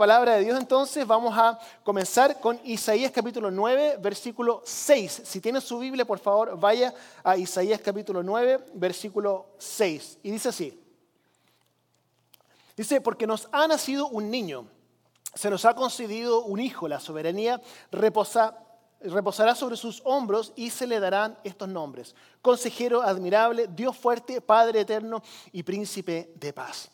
palabra de Dios entonces. Vamos a comenzar con Isaías capítulo 9, versículo 6. Si tiene su Biblia, por favor, vaya a Isaías capítulo 9, versículo 6. Y dice así. Dice, porque nos ha nacido un niño, se nos ha concedido un hijo, la soberanía reposa, reposará sobre sus hombros y se le darán estos nombres. Consejero admirable, Dios fuerte, Padre eterno y príncipe de paz.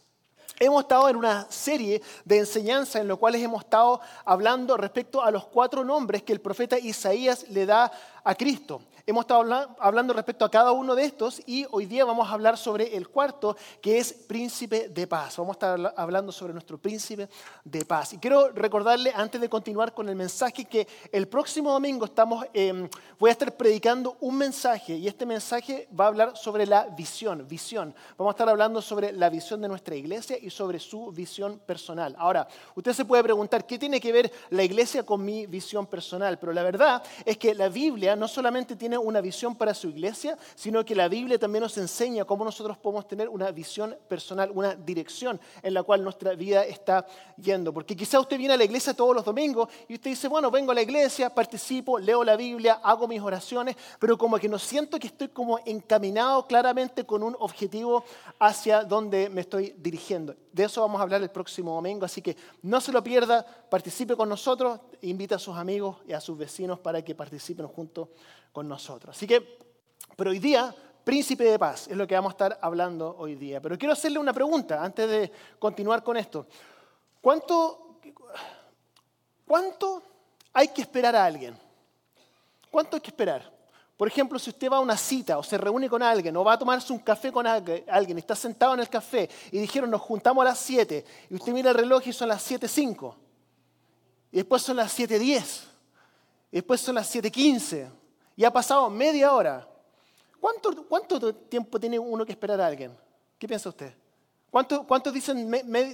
Hemos estado en una serie de enseñanzas en las cuales hemos estado hablando respecto a los cuatro nombres que el profeta Isaías le da a Cristo. Hemos estado hablando respecto a cada uno de estos y hoy día vamos a hablar sobre el cuarto, que es príncipe de paz. Vamos a estar hablando sobre nuestro príncipe de paz. Y quiero recordarle, antes de continuar con el mensaje, que el próximo domingo estamos, em, voy a estar predicando un mensaje y este mensaje va a hablar sobre la visión, visión. Vamos a estar hablando sobre la visión de nuestra iglesia y sobre su visión personal. Ahora, usted se puede preguntar, ¿qué tiene que ver la iglesia con mi visión personal? Pero la verdad es que la Biblia no solamente tiene una visión para su iglesia, sino que la Biblia también nos enseña cómo nosotros podemos tener una visión personal, una dirección en la cual nuestra vida está yendo. Porque quizá usted viene a la iglesia todos los domingos y usted dice, bueno, vengo a la iglesia, participo, leo la Biblia, hago mis oraciones, pero como que no siento que estoy como encaminado claramente con un objetivo hacia donde me estoy dirigiendo. De eso vamos a hablar el próximo domingo, así que no se lo pierda, participe con nosotros, invita a sus amigos y a sus vecinos para que participen junto con nosotros. Así que, pero hoy día, príncipe de paz es lo que vamos a estar hablando hoy día. Pero quiero hacerle una pregunta antes de continuar con esto. ¿Cuánto, cuánto hay que esperar a alguien? ¿Cuánto hay que esperar? Por ejemplo, si usted va a una cita o se reúne con alguien o va a tomarse un café con alguien, está sentado en el café y dijeron nos juntamos a las 7 y usted mira el reloj y son las 7.05 y después son las 7.10 y después son las 7.15 y ha pasado media hora. ¿Cuánto, ¿Cuánto, tiempo tiene uno que esperar a alguien? ¿Qué piensa usted? ¿Cuántos dicen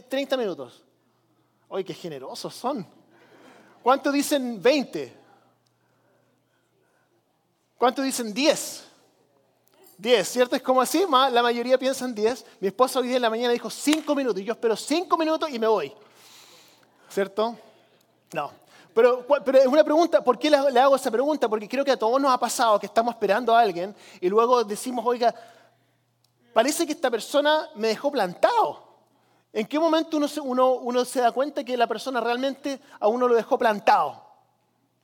30 minutos? ¡Ay, qué generosos son! ¿Cuántos dicen 20? ¿Cuántos dicen 10? 10, ¿cierto? Es como así, la mayoría piensa en 10. Mi esposa hoy día en la mañana dijo 5 minutos y yo espero 5 minutos y me voy. ¿Cierto? No. Pero, pero, es una pregunta, ¿por qué le, hago esa pregunta? Porque creo que a todos nos ha pasado que estamos esperando a alguien y luego decimos, oiga, parece que esta persona me dejó plantado. ¿En qué momento uno uno, uno se da cuenta que la persona realmente a uno lo dejó plantado?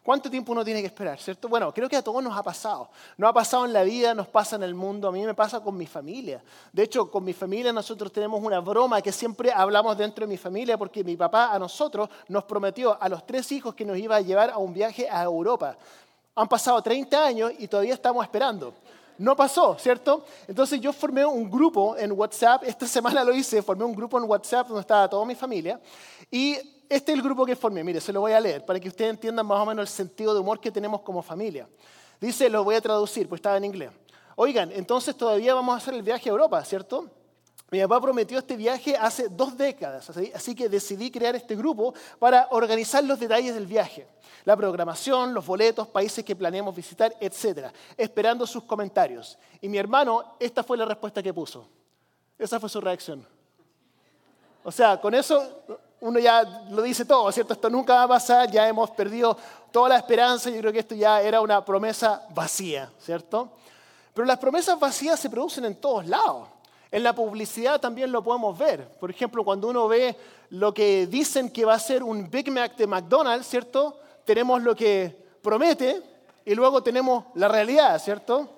¿Cuánto tiempo uno tiene que esperar, cierto? Bueno, creo que a todos nos ha pasado. Nos ha pasado en la vida, nos pasa en el mundo, a mí me pasa con mi familia. De hecho, con mi familia nosotros tenemos una broma que siempre hablamos dentro de mi familia porque mi papá a nosotros nos prometió a los tres hijos que nos iba a llevar a un viaje a Europa. Han pasado 30 años y todavía estamos esperando. No pasó, ¿cierto? Entonces yo formé un grupo en WhatsApp, esta semana lo hice, formé un grupo en WhatsApp donde estaba toda mi familia y este es el grupo que formé, mire, se lo voy a leer para que ustedes entiendan más o menos el sentido de humor que tenemos como familia. Dice, lo voy a traducir, pues estaba en inglés. Oigan, entonces todavía vamos a hacer el viaje a Europa, ¿cierto? Mi papá prometió este viaje hace dos décadas, así que decidí crear este grupo para organizar los detalles del viaje, la programación, los boletos, países que planeamos visitar, etc., esperando sus comentarios. Y mi hermano, esta fue la respuesta que puso. Esa fue su reacción. O sea, con eso uno ya lo dice todo, ¿cierto? Esto nunca va a pasar, ya hemos perdido toda la esperanza, yo creo que esto ya era una promesa vacía, ¿cierto? Pero las promesas vacías se producen en todos lados. En la publicidad también lo podemos ver. Por ejemplo, cuando uno ve lo que dicen que va a ser un Big Mac de McDonald's, ¿cierto? Tenemos lo que promete y luego tenemos la realidad, ¿cierto?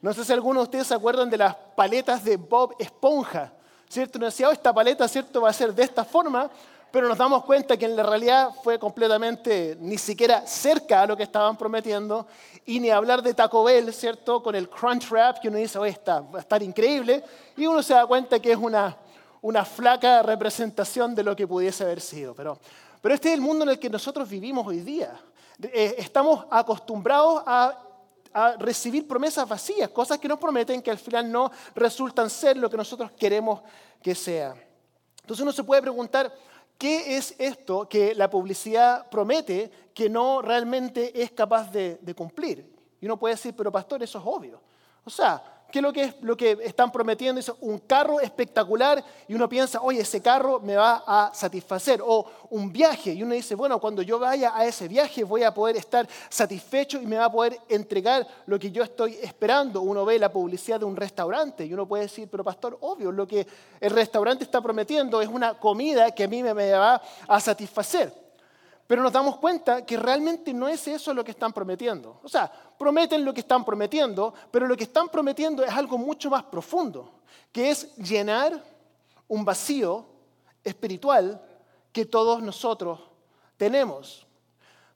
No sé si algunos de ustedes se acuerdan de las paletas de Bob Esponja, ¿cierto? Uno decía, oh, esta paleta, ¿cierto? Va a ser de esta forma, pero nos damos cuenta que en la realidad fue completamente ni siquiera cerca a lo que estaban prometiendo, y ni hablar de Taco Bell, ¿cierto? Con el Crunch Wrap, que uno dice, oye, está, va a estar increíble, y uno se da cuenta que es una, una flaca representación de lo que pudiese haber sido. Pero, pero este es el mundo en el que nosotros vivimos hoy día. Eh, estamos acostumbrados a a recibir promesas vacías, cosas que nos prometen que al final no resultan ser lo que nosotros queremos que sea. Entonces uno se puede preguntar, ¿Qué es esto que la publicidad promete que no realmente es capaz de, cumplir? Y uno puede decir, pero pastor, eso es obvio. O sea, ¿Qué es lo que, es, lo que están prometiendo? Es un carro espectacular y uno piensa, oye, ese carro me va a satisfacer. O un viaje y uno dice, bueno, cuando yo vaya a ese viaje voy a poder estar satisfecho y me va a poder entregar lo que yo estoy esperando. Uno ve la publicidad de un restaurante y uno puede decir, pero pastor, obvio, lo que el restaurante está prometiendo es una comida que a mí me va a satisfacer. Pero nos damos cuenta que realmente no es eso lo que están prometiendo. O sea, prometen lo que están prometiendo, pero lo que están prometiendo es algo mucho más profundo, que es llenar un vacío espiritual que todos nosotros tenemos.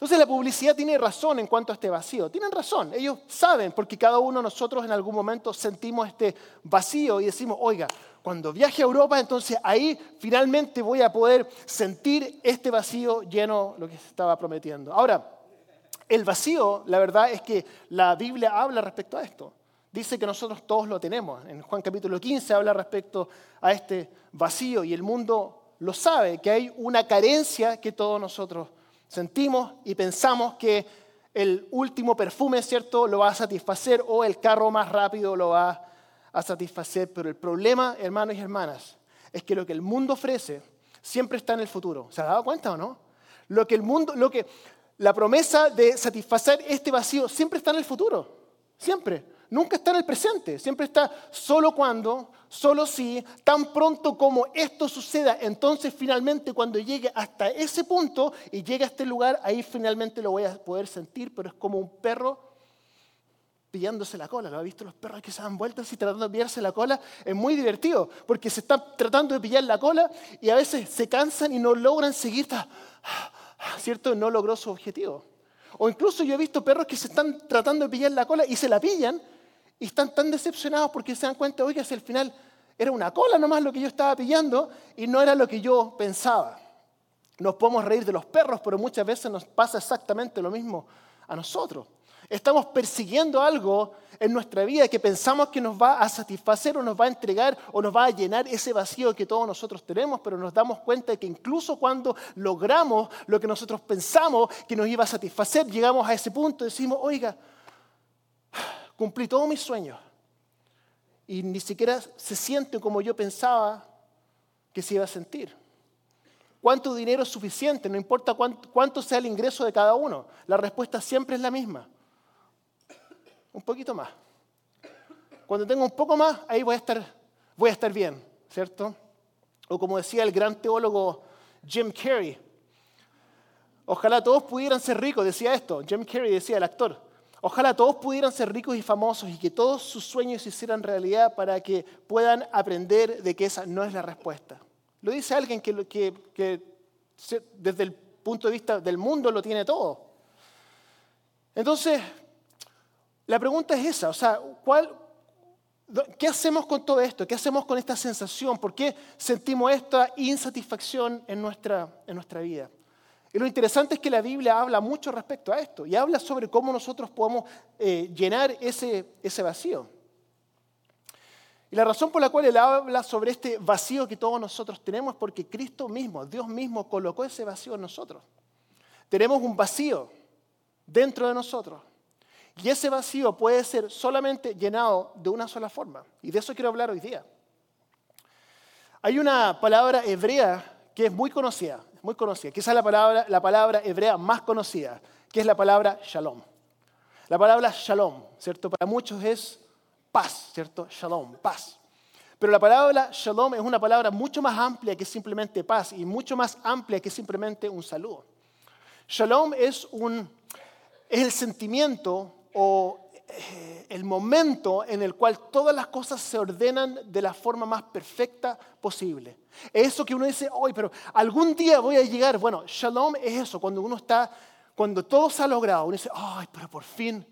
Entonces la publicidad tiene razón en cuanto a este vacío. Tienen razón, ellos saben, porque cada uno de nosotros en algún momento sentimos este vacío y decimos, oiga, cuando viaje a Europa, entonces ahí finalmente voy a poder sentir este vacío lleno lo que se estaba prometiendo. Ahora, el vacío, la verdad es que la Biblia habla respecto a esto. Dice que nosotros todos lo tenemos. En Juan capítulo 15 habla respecto a este vacío y el mundo lo sabe, que hay una carencia que todos nosotros sentimos y pensamos que el último perfume, ¿cierto?, lo va a satisfacer o el carro más rápido lo va a satisfacer, pero el problema, hermanos y hermanas, es que lo que el mundo ofrece siempre está en el futuro. ¿Se ha dado cuenta o no? Lo que el mundo, lo que la promesa de satisfacer este vacío siempre está en el futuro. Siempre. Nunca está en el presente. Siempre está solo cuando, solo si, tan pronto como esto suceda. Entonces finalmente cuando llegue hasta ese punto y llegue a este lugar, ahí finalmente lo voy a poder sentir, pero es como un perro pillándose la cola. ¿Lo ha visto los perros que se dan vueltas y tratando de pillarse la cola? Es muy divertido porque se están tratando de pillar la cola y a veces se cansan y no logran seguir, ¿cierto? No logró su objetivo. O incluso yo he visto perros que se están tratando de pillar la cola y se la pillan y están tan decepcionados porque se dan cuenta, oiga, si al final era una cola nomás lo que yo estaba pillando y no era lo que yo pensaba. Nos podemos reír de los perros, pero muchas veces nos pasa exactamente lo mismo a nosotros. Estamos persiguiendo algo en nuestra vida que pensamos que nos va a satisfacer o nos va a entregar o nos va a llenar ese vacío que todos nosotros tenemos, pero nos damos cuenta de que incluso cuando logramos lo que nosotros pensamos que nos iba a satisfacer, llegamos a ese punto y decimos, oiga, cumplí todos mis sueños. Y ni siquiera se siente como yo pensaba que se iba a sentir. ¿Cuánto dinero es suficiente? No importa cuánto, sea el ingreso de cada uno. La respuesta siempre es la misma un poquito más. Cuando tenga un poco más, ahí voy a estar, voy a estar bien, ¿cierto? O como decía el gran teólogo Jim Carrey, ojalá todos pudieran ser ricos, decía esto, Jim Carrey decía, el actor, ojalá todos pudieran ser ricos y famosos y que todos sus sueños se hicieran realidad para que puedan aprender de que esa no es la respuesta. Lo dice alguien que, desde el punto de vista del mundo lo tiene todo. Entonces, la pregunta es esa, o sea, ¿qué hacemos con todo esto? ¿Qué hacemos con esta sensación? ¿Por qué sentimos esta insatisfacción en nuestra, en nuestra vida? Y lo interesante es que la Biblia habla mucho respecto a esto y habla sobre cómo nosotros podemos eh, llenar ese, ese vacío. Y la razón por la cual él habla sobre este vacío que todos nosotros tenemos es porque Cristo mismo, Dios mismo, colocó ese vacío en nosotros. Tenemos un vacío dentro de nosotros y ese vacío puede ser solamente llenado de una sola forma. Y de eso quiero hablar hoy día. Hay una palabra hebrea que es muy conocida, muy conocida. Quizás la palabra, la palabra hebrea más conocida, que es la palabra shalom. La palabra shalom, ¿cierto? Para muchos es paz, ¿cierto? Shalom, paz. Pero la palabra shalom es una palabra mucho más amplia que simplemente paz y mucho más amplia que simplemente un saludo. Shalom es, un, es el sentimiento o eh, el momento en el cual todas las cosas se ordenan de la forma más perfecta posible. Eso que uno dice, hoy, pero algún día voy a llegar. Bueno, shalom es eso, cuando uno está, cuando todo se ha logrado, uno dice, ay, pero por fin,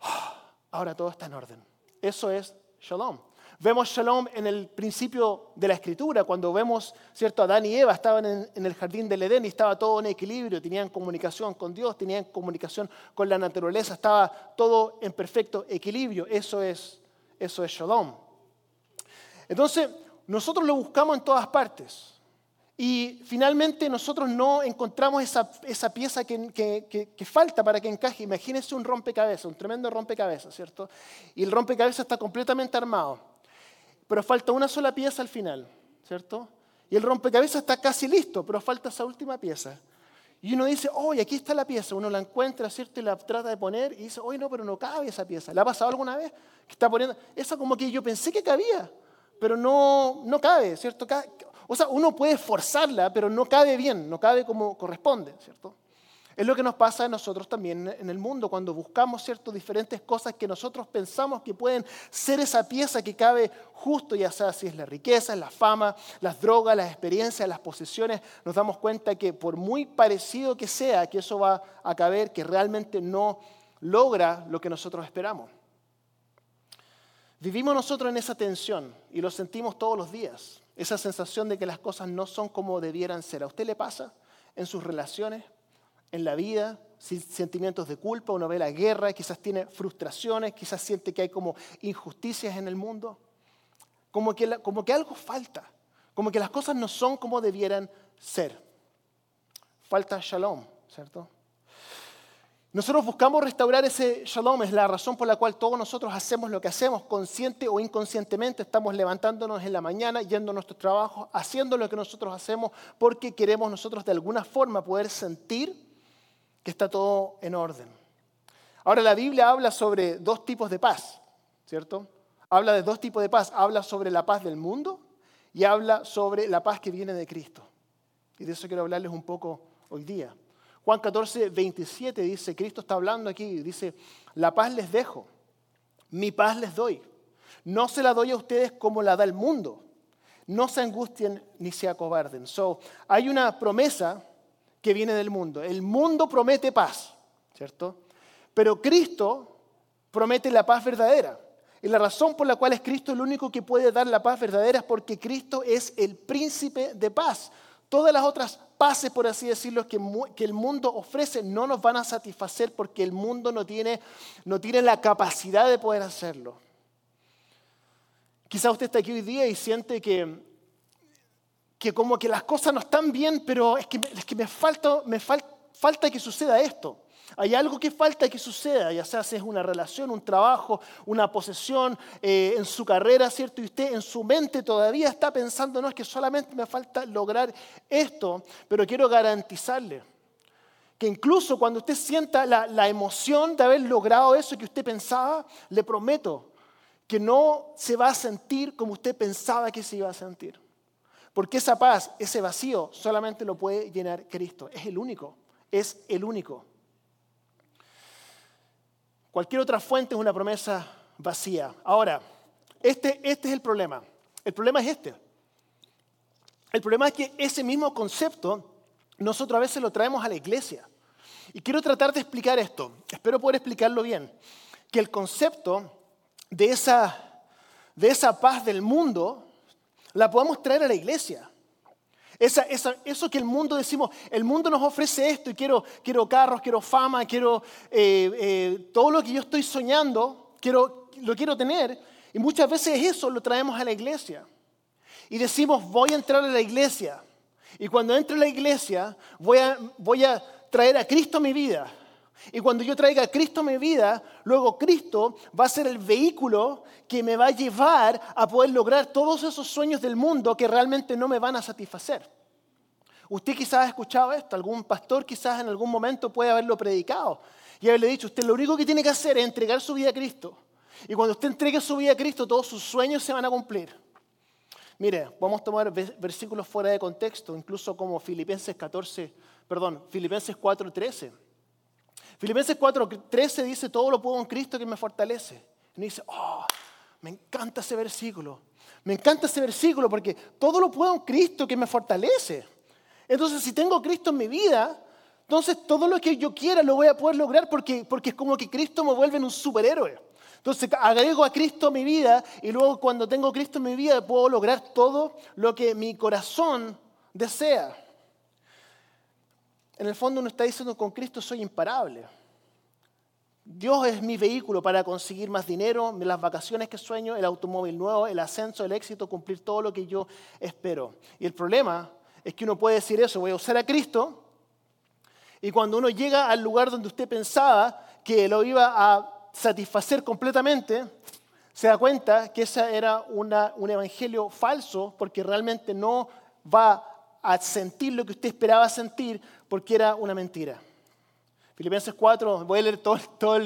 ah, ahora todo está en orden. Eso es shalom. Vemos shalom en el principio de la escritura, cuando vemos, ¿cierto? Adán y Eva estaban en, el jardín del Edén y estaba todo en equilibrio, tenían comunicación con Dios, tenían comunicación con la naturaleza, estaba todo en perfecto equilibrio. Eso es, eso es shalom. Entonces, nosotros lo buscamos en todas partes. y finalmente nosotros no encontramos esa, esa pieza que, que, que, falta para que encaje. Imagínense un rompecabezas, un tremendo rompecabezas, ¿cierto? Y el rompecabezas está completamente armado, pero falta una sola pieza al final, ¿cierto? Y el rompecabezas está casi listo, pero falta esa última pieza. Y uno dice, oye, aquí está la pieza. Uno la encuentra, ¿cierto? Y la trata de poner y dice, oye, no, pero no cabe esa pieza. ¿Le ha pasado alguna vez? Que está poniendo, esa como que yo pensé que cabía, pero no, no cabe, ¿cierto? O sea, uno puede forzarla, pero no cabe bien, no cabe como corresponde, ¿cierto? Es lo que nos pasa a nosotros también en el mundo cuando buscamos cierto, diferentes cosas que nosotros pensamos que pueden ser esa pieza que cabe justo, ya sea si es la riqueza, la fama, las drogas, las experiencias, las posesiones, nos damos cuenta que por muy parecido que sea, que eso va a caber, que realmente no logra lo que nosotros esperamos. Vivimos nosotros en esa tensión y lo sentimos todos los días, esa sensación de que las cosas no son como debieran ser. ¿A usted le pasa en sus relaciones? En la vida, sentimientos de culpa, uno ve la guerra, quizás tiene frustraciones, quizás siente que hay como injusticias en el mundo, como que, como que algo falta, como que las cosas no son como debieran ser. Falta shalom, ¿cierto? Nosotros buscamos restaurar ese shalom, es la razón por la cual todos nosotros hacemos lo que hacemos, consciente o inconscientemente, estamos levantándonos en la mañana, yendo a nuestros trabajos, haciendo lo que nosotros hacemos, porque queremos nosotros de alguna forma poder sentir que está todo en orden. Ahora la Biblia habla sobre dos tipos de paz, ¿cierto? Habla de dos tipos de paz. Habla sobre la paz del mundo y habla sobre la paz que viene de Cristo. Y de eso quiero hablarles un poco hoy día. Juan 14, 27 dice, Cristo está hablando aquí, dice, la paz les dejo, mi paz les doy. No se la doy a ustedes como la da el mundo. No se angustien ni se acobarden. So, hay una promesa que viene del mundo. El mundo promete paz, ¿cierto? Pero Cristo promete la paz verdadera. Y la razón por la cual es Cristo el único que puede dar la paz verdadera es porque Cristo es el príncipe de paz. Todas las otras paces, por así decirlo, que, que, el mundo ofrece no nos van a satisfacer porque el mundo no tiene, no tiene la capacidad de poder hacerlo. Quizá usted está aquí hoy día y siente que que como que las cosas no están bien, pero es que, es que me, falta, me falta que suceda esto. Hay algo que falta que suceda, ya sea si es una relación, un trabajo, una posesión eh, en su carrera, ¿cierto? Y usted en su mente todavía está pensando, no es que solamente me falta lograr esto, pero quiero garantizarle que incluso cuando usted sienta la, la emoción de haber logrado eso que usted pensaba, le prometo que no se va a sentir como usted pensaba que se iba a sentir. Porque esa paz, ese vacío, solamente lo puede llenar Cristo. Es el único, es el único. Cualquier otra fuente es una promesa vacía. Ahora, este, este es el problema. El problema es este. El problema es que ese mismo concepto nosotros a veces lo traemos a la iglesia. Y quiero tratar de explicar esto. Espero poder explicarlo bien. Que el concepto de esa, de esa paz del mundo la podemos traer a la iglesia. eso que el mundo decimos, el mundo nos ofrece esto y quiero, quiero carros, quiero fama, quiero eh, eh, todo lo que yo estoy soñando, quiero, lo quiero tener. Y muchas veces eso lo traemos a la iglesia. Y decimos, voy a entrar a la iglesia. Y cuando entre a la iglesia, voy a, voy a traer a Cristo mi vida. Y cuando yo traiga a Cristo mi vida, luego Cristo va a ser el vehículo que me va a llevar a poder lograr todos esos sueños del mundo que realmente no me van a satisfacer. Usted quizás ha escuchado esto, algún pastor quizás en algún momento puede haberlo predicado y haberle dicho, usted lo único que tiene que hacer es entregar su vida a Cristo. Y cuando usted entregue su vida a Cristo, todos sus sueños se van a cumplir. Mire, vamos a tomar versículos fuera de contexto, incluso como Filipenses 14, perdón, Filipenses 4:13. Filipenses 4:13 dice, todo lo puedo en Cristo que me fortalece. Y dice, oh, me encanta ese versículo. Me encanta ese versículo porque todo lo puedo en Cristo que me fortalece. Entonces, si tengo Cristo en mi vida, entonces todo lo que yo quiera lo voy a poder lograr porque, porque es como que Cristo me vuelve en un superhéroe. Entonces agrego a Cristo a mi vida y luego cuando tengo Cristo en mi vida puedo lograr todo lo que mi corazón desea. En el fondo uno está diciendo, con Cristo soy imparable. Dios es mi vehículo para conseguir más dinero, las vacaciones que sueño, el automóvil nuevo, el ascenso, el éxito, cumplir todo lo que yo espero. Y el problema es que uno puede decir eso, voy a usar a Cristo, y cuando uno llega al lugar donde usted pensaba que lo iba a satisfacer completamente, se da cuenta que ese era un evangelio falso porque realmente no va a sentir lo que usted esperaba sentir porque era una mentira. Filipenses 4, voy a leer todo,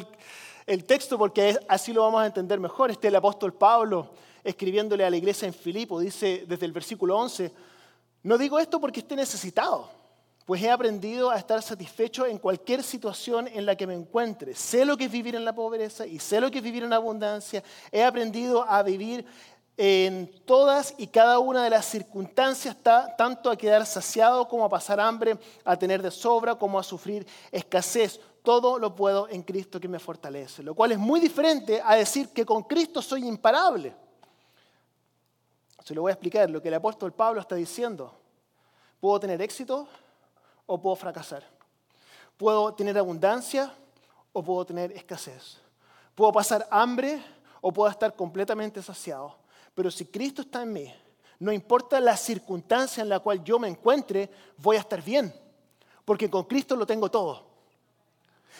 el, texto porque así lo vamos a entender mejor. Este es el apóstol Pablo escribiéndole a la iglesia en Filipo, dice desde el versículo 11, no digo esto porque esté necesitado pues he aprendido a estar satisfecho en cualquier situación en la que me encuentre. Sé lo que es vivir en la pobreza y sé lo que es vivir en abundancia. He aprendido a vivir en todas y cada una de las circunstancias, tanto a quedar saciado como a pasar hambre, a tener de sobra como a sufrir escasez. Todo lo puedo en Cristo que me fortalece. Lo cual es muy diferente a decir que con Cristo soy imparable. Se lo voy a explicar lo que el apóstol Pablo está diciendo. ¿Puedo tener éxito? o puedo fracasar. Puedo tener abundancia o puedo tener escasez. Puedo pasar hambre o puedo estar completamente saciado. Pero si Cristo está en mí, no importa la circunstancia en la cual yo me encuentre, voy a estar bien. Porque con Cristo lo tengo todo.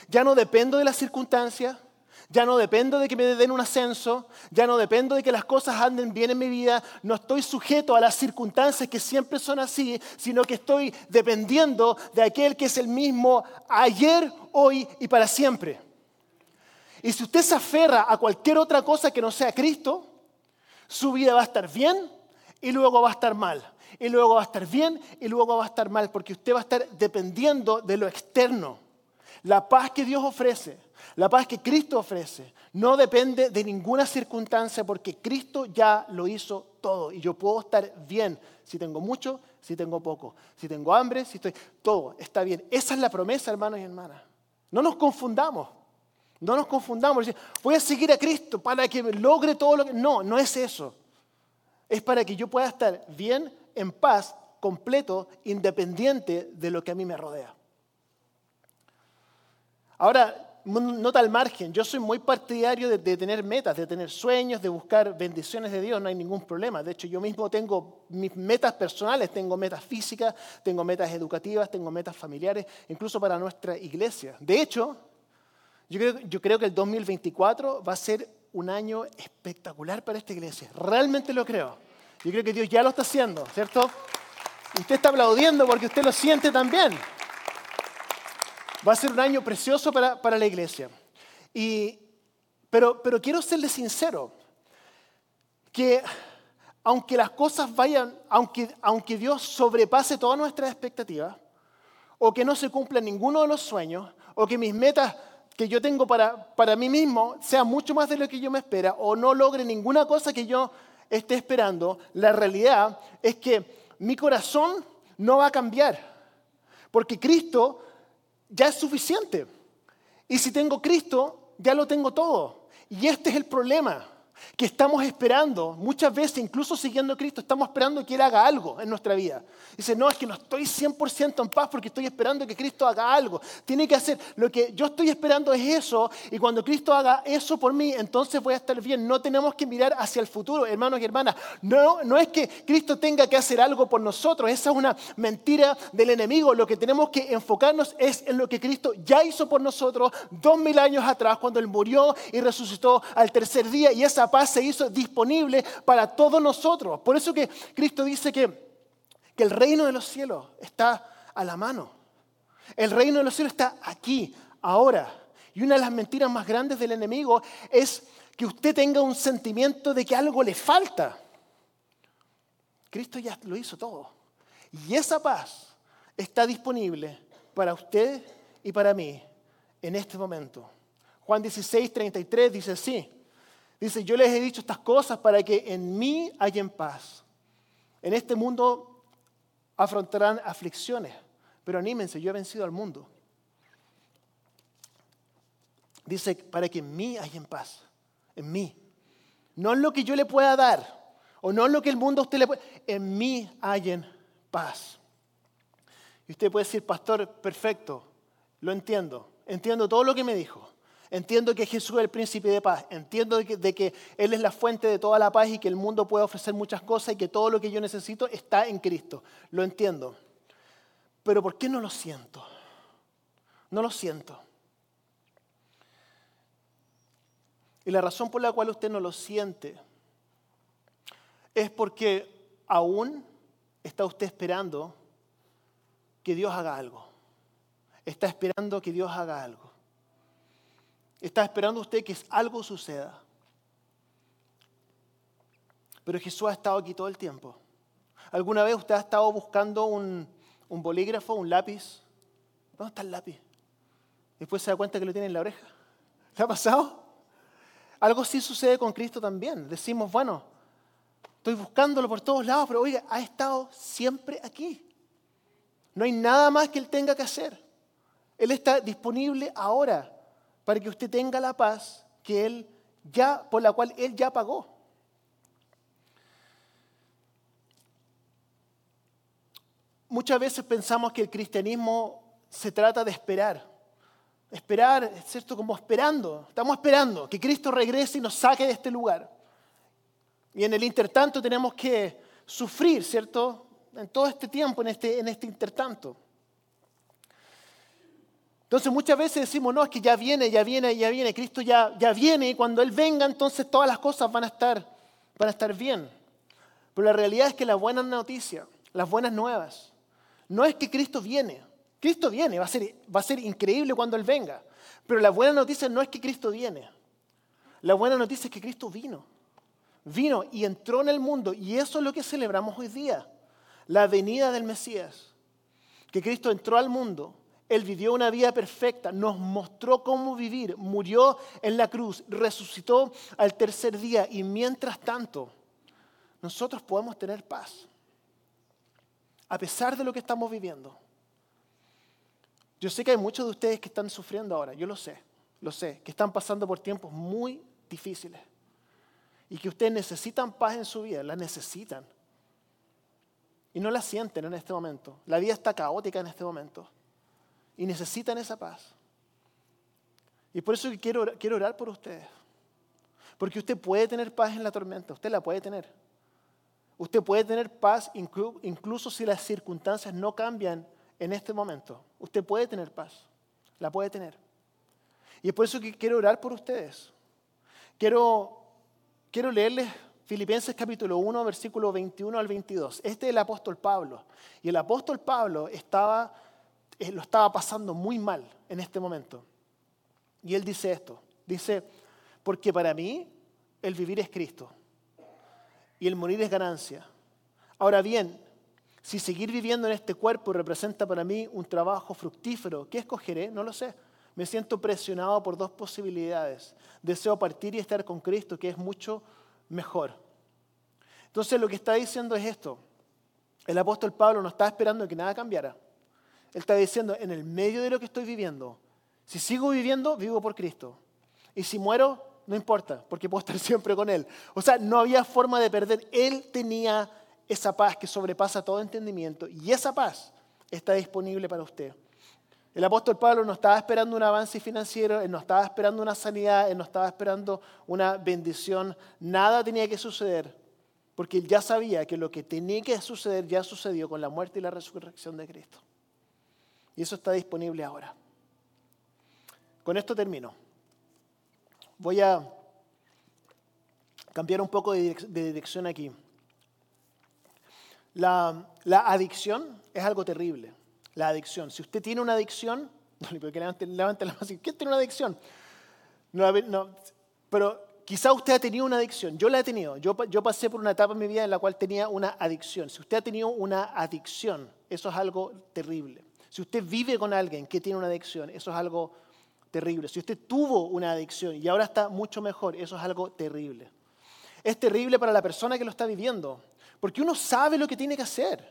Ya no dependo de la circunstancia, ya no dependo de que me den un ascenso, ya no dependo de que las cosas anden bien en mi vida, no estoy sujeto a las circunstancias que siempre son así, sino que estoy dependiendo de aquel que es el mismo ayer, hoy y para siempre. Y si usted se aferra a cualquier otra cosa que no sea Cristo, su vida va a estar bien y luego va a estar mal. Y luego va a estar bien y luego va a estar mal, porque usted va a estar dependiendo de lo externo. La paz que Dios ofrece la paz que Cristo ofrece no depende de ninguna circunstancia porque Cristo ya lo hizo todo y yo puedo estar bien si tengo mucho, si tengo poco, si tengo hambre, si estoy... Todo está bien. Esa es la promesa, hermanos y hermanas. No nos confundamos. No nos confundamos. Voy a seguir a Cristo para que logre todo lo que... No, no es eso. Es para que yo pueda estar bien, en paz, completo, independiente de lo que a mí me rodea. Ahora, nota al margen, yo soy muy partidario de, tener metas, de tener sueños, de buscar bendiciones de Dios, no hay ningún problema. De hecho, yo mismo tengo mis metas personales, tengo metas físicas, tengo metas educativas, tengo metas familiares, incluso para nuestra iglesia. De hecho, yo creo, que el 2024 va a ser un año espectacular para esta iglesia. Realmente lo creo. Yo creo que Dios ya lo está haciendo, ¿cierto? Usted está aplaudiendo porque usted lo siente también. Va a ser un año precioso para, la iglesia. Y, pero, pero quiero serle sincero, que aunque las cosas vayan, aunque, aunque Dios sobrepase todas nuestras expectativas, o que no se cumpla ninguno de los sueños, o que mis metas que yo tengo para, para mí mismo sean mucho más de lo que yo me espera, o no logre ninguna cosa que yo esté esperando, la realidad es que mi corazón no va a cambiar, porque Cristo ya es suficiente. Y si tengo Cristo, ya lo tengo todo. Y este es el problema que estamos esperando, muchas veces, incluso siguiendo a Cristo, estamos esperando que Él haga algo en nuestra vida. Dice, no, es que no estoy 100% en paz porque estoy esperando que Cristo haga algo. Tiene que hacer, lo que yo estoy esperando es eso, y cuando Cristo haga eso por mí, entonces voy a estar bien. No tenemos que mirar hacia el futuro, hermanos y hermanas. No, no es que Cristo tenga que hacer algo por nosotros, esa es una mentira del enemigo. Lo que tenemos que enfocarnos es en lo que Cristo ya hizo por nosotros dos mil años atrás, cuando Él murió y resucitó al tercer día, y esa paz se hizo disponible para todos nosotros. Por eso que Cristo dice que, que el reino de los cielos está a la mano. El reino de los cielos está aquí, ahora. Y una de las mentiras más grandes del enemigo es que usted tenga un sentimiento de que algo le falta. Cristo ya lo hizo todo. Y esa paz está disponible para usted y para mí en este momento. Juan 16, 33 dice así. Dice, yo les he dicho estas cosas para que en mí hayan paz. En este mundo afrontarán aflicciones, pero anímense, yo he vencido al mundo. Dice, para que en mí hayan paz, en mí. No en lo que yo le pueda dar, o no en lo que el mundo a usted le pueda, en mí hayan paz. Y usted puede decir, pastor, perfecto, lo entiendo, entiendo todo lo que me dijo. Entiendo que Jesús es el príncipe de paz. Entiendo de que, que, Él es la fuente de toda la paz y que el mundo puede ofrecer muchas cosas y que todo lo que yo necesito está en Cristo. Lo entiendo. Pero ¿por qué no lo siento? No lo siento. Y la razón por la cual usted no lo siente es porque aún está usted esperando que Dios haga algo. Está esperando que Dios haga algo. Está esperando usted que algo suceda. Pero Jesús ha estado aquí todo el tiempo. ¿Alguna vez usted ha estado buscando un, bolígrafo, un lápiz? ¿Dónde está el lápiz? Después se da cuenta que lo tiene en la oreja. ¿Le ha pasado? Algo sí sucede con Cristo también. Decimos, bueno, estoy buscándolo por todos lados, pero oiga, ha estado siempre aquí. No hay nada más que Él tenga que hacer. Él está disponible ahora para que usted tenga la paz que Él ya, por la cual Él ya pagó. Muchas veces pensamos que el cristianismo se trata de esperar. Esperar, ¿cierto? Como esperando. Estamos esperando que Cristo regrese y nos saque de este lugar. Y en el intertanto tenemos que sufrir, ¿cierto? En todo este tiempo, en este, en este intertanto. Entonces muchas veces decimos, no, es que ya viene, ya viene, ya viene, Cristo ya, ya viene y cuando Él venga entonces todas las cosas van a, estar, van a estar bien. Pero la realidad es que la buena noticia, las buenas nuevas, no es que Cristo viene, Cristo viene, va a, ser, va a ser increíble cuando Él venga. Pero la buena noticia no es que Cristo viene. La buena noticia es que Cristo vino. Vino y entró en el mundo. Y eso es lo que celebramos hoy día. La venida del Mesías. Que Cristo entró al mundo. Él vivió una vida perfecta. Nos mostró cómo vivir. Murió en la cruz. Resucitó al tercer día. Y mientras tanto, nosotros podemos tener paz. A pesar de lo que estamos viviendo. Yo sé que hay muchos de ustedes que están sufriendo ahora, yo lo sé, lo sé, que están pasando por tiempos muy difíciles y que ustedes necesitan paz en su vida, la necesitan. Y no la sienten en este momento. La vida está caótica en este momento y necesitan esa paz. Y por eso quiero, quiero orar por ustedes. Porque usted puede tener paz en la tormenta, usted la puede tener. Usted puede tener paz incluso si las circunstancias no cambian en este momento. Usted puede tener paz, la puede tener. Y es por eso que quiero orar por ustedes. Quiero, quiero leerles Filipenses capítulo 1, versículo 21 al 22. Este es el apóstol Pablo. Y el apóstol Pablo estaba, eh, lo estaba pasando muy mal en este momento. Y él dice esto. Dice, porque para mí el vivir es Cristo y el morir es ganancia. Ahora bien, si seguir viviendo en este cuerpo representa para mí un trabajo fructífero, ¿qué escogeré? No lo sé. Me siento presionado por dos posibilidades. Deseo partir y estar con Cristo, que es mucho mejor. Entonces lo que está diciendo es esto. El apóstol Pablo no está esperando que nada cambiara. Él está diciendo, en el medio de lo que estoy viviendo, si sigo viviendo, vivo por Cristo. Y si muero, no importa, porque puedo estar siempre con Él. O sea, no había forma de perder. Él tenía esa paz que sobrepasa todo entendimiento. Y esa paz está disponible para usted. El apóstol Pablo no estaba esperando un avance financiero, él no estaba esperando una sanidad, él no estaba esperando una bendición. Nada tenía que suceder, porque él ya sabía que lo que tenía que suceder ya sucedió con la muerte y la resurrección de Cristo. Y eso está disponible ahora. Con esto termino. Voy a cambiar un poco de dirección aquí. La, adicción es algo terrible. La adicción. Si usted tiene una adicción, no levante, levante la mano. ¿Quién tiene una adicción? Pero quizá usted ha tenido una adicción. Yo la he tenido. Yo, yo pasé por una etapa en mi vida en la cual tenía una adicción. Si usted ha tenido una adicción, eso es algo terrible. Si usted vive con alguien que tiene una adicción, eso es algo terrible. Si usted tuvo una adicción y ahora está mucho mejor, eso es algo terrible. Es terrible para la persona que lo está viviendo. Porque uno sabe lo que tiene que hacer.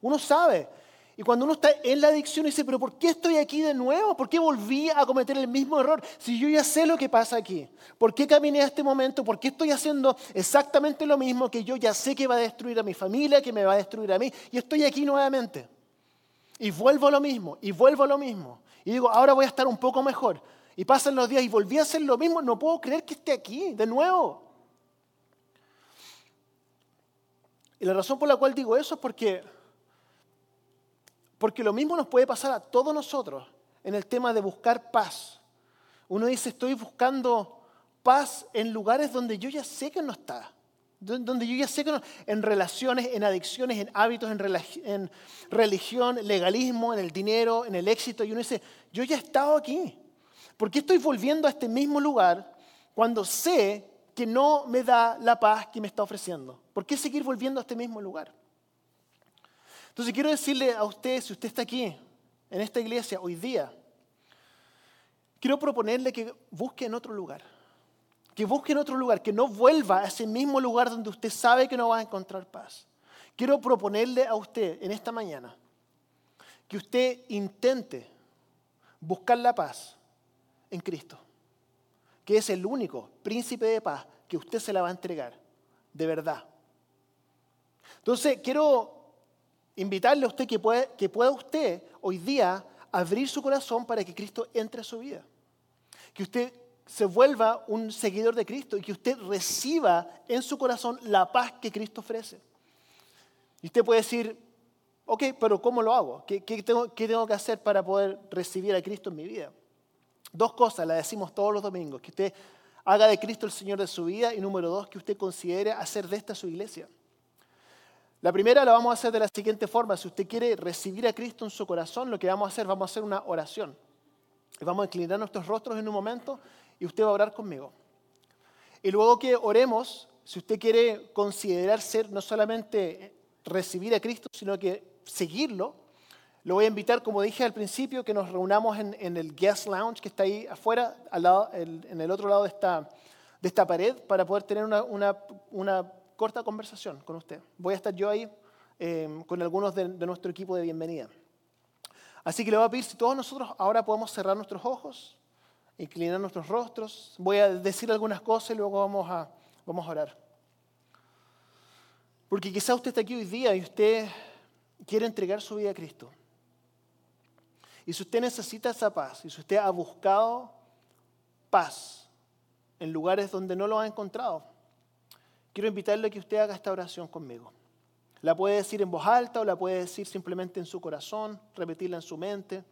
Uno sabe. Y cuando uno está en la adicción dice, pero ¿por qué estoy aquí de nuevo? ¿Por qué volví a cometer el mismo error? Si yo ya sé lo que pasa aquí. ¿Por qué caminé a este momento? ¿Por qué estoy haciendo exactamente lo mismo que yo ya sé que va a destruir a mi familia, que me va a destruir a mí? Y estoy aquí nuevamente. Y vuelvo a lo mismo, y vuelvo a lo mismo. Y digo, ahora voy a estar un poco mejor. Y pasan los días y volví a hacer lo mismo. No puedo creer que esté aquí de nuevo. Y la razón por la cual digo eso es porque, porque lo mismo nos puede pasar a todos nosotros en el tema de buscar paz. Uno dice, estoy buscando paz en lugares donde yo ya sé que no está. Donde yo ya sé que en relaciones, en adicciones, en hábitos, en, en religión, legalismo, en el dinero, en el éxito. Y uno dice, yo ya he estado aquí. ¿Por qué estoy volviendo a este mismo lugar cuando sé que no me da la paz que me está ofreciendo? ¿Por qué seguir volviendo a este mismo lugar? Entonces quiero decirle a usted, si usted está aquí, en esta iglesia, hoy día, quiero proponerle que busque en otro lugar. Que busque en otro lugar, que no vuelva a ese mismo lugar donde usted sabe que no va a encontrar paz. Quiero proponerle a usted en esta mañana que usted intente buscar la paz en Cristo, que es el único príncipe de paz que usted se la va a entregar, de verdad. Entonces, quiero invitarle a usted que que pueda usted hoy día abrir su corazón para que Cristo entre a su vida. Que usted se vuelva un seguidor de Cristo y que usted reciba en su corazón la paz que Cristo ofrece. Y usted puede decir, ok, pero ¿cómo lo hago? ¿Qué, tengo, ¿Qué tengo que hacer para poder recibir a Cristo en mi vida? Dos cosas, las decimos todos los domingos, que usted haga de Cristo el Señor de su vida y número dos, que usted considere hacer de esta su iglesia. La primera la vamos a hacer de la siguiente forma. Si usted quiere recibir a Cristo en su corazón, lo que vamos a hacer, vamos a hacer una oración. Y vamos a inclinar nuestros rostros en un momento y usted va a orar conmigo. Y luego que oremos, si usted quiere considerar ser no solamente recibir a Cristo, sino que seguirlo, lo voy a invitar, como dije al principio, que nos reunamos en, el guest lounge que está ahí afuera, en el otro lado de esta, de esta pared, para poder tener una, corta conversación con usted. Voy a estar yo ahí eh, con algunos de, nuestro equipo de bienvenida. Así que le voy a pedir si todos nosotros ahora podemos cerrar nuestros ojos, inclinar nuestros rostros. Voy a decir algunas cosas y luego vamos a, vamos a orar. Porque quizá usted está aquí hoy día y usted quiere entregar su vida a Cristo. Y si usted necesita esa paz, y si usted ha buscado paz en lugares donde no lo ha encontrado, quiero invitarle a que usted haga esta oración conmigo. La puede decir en voz alta o la puede decir simplemente en su corazón, repetirla en su mente.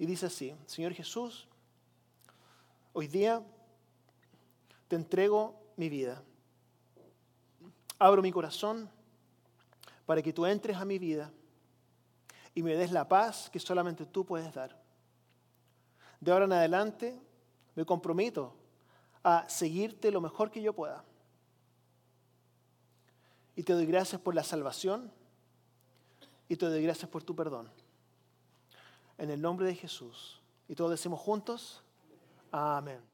Y dice así, Señor Jesús, hoy día te entrego mi vida. Abro mi corazón para que tú entres a mi vida y me des la paz que solamente tú puedes dar. De ahora en adelante me comprometo a seguirte lo mejor que yo pueda. Y te doy gracias por la salvación y te doy gracias por tu perdón. En el nombre de Jesús. Y todos decimos juntos, Amen.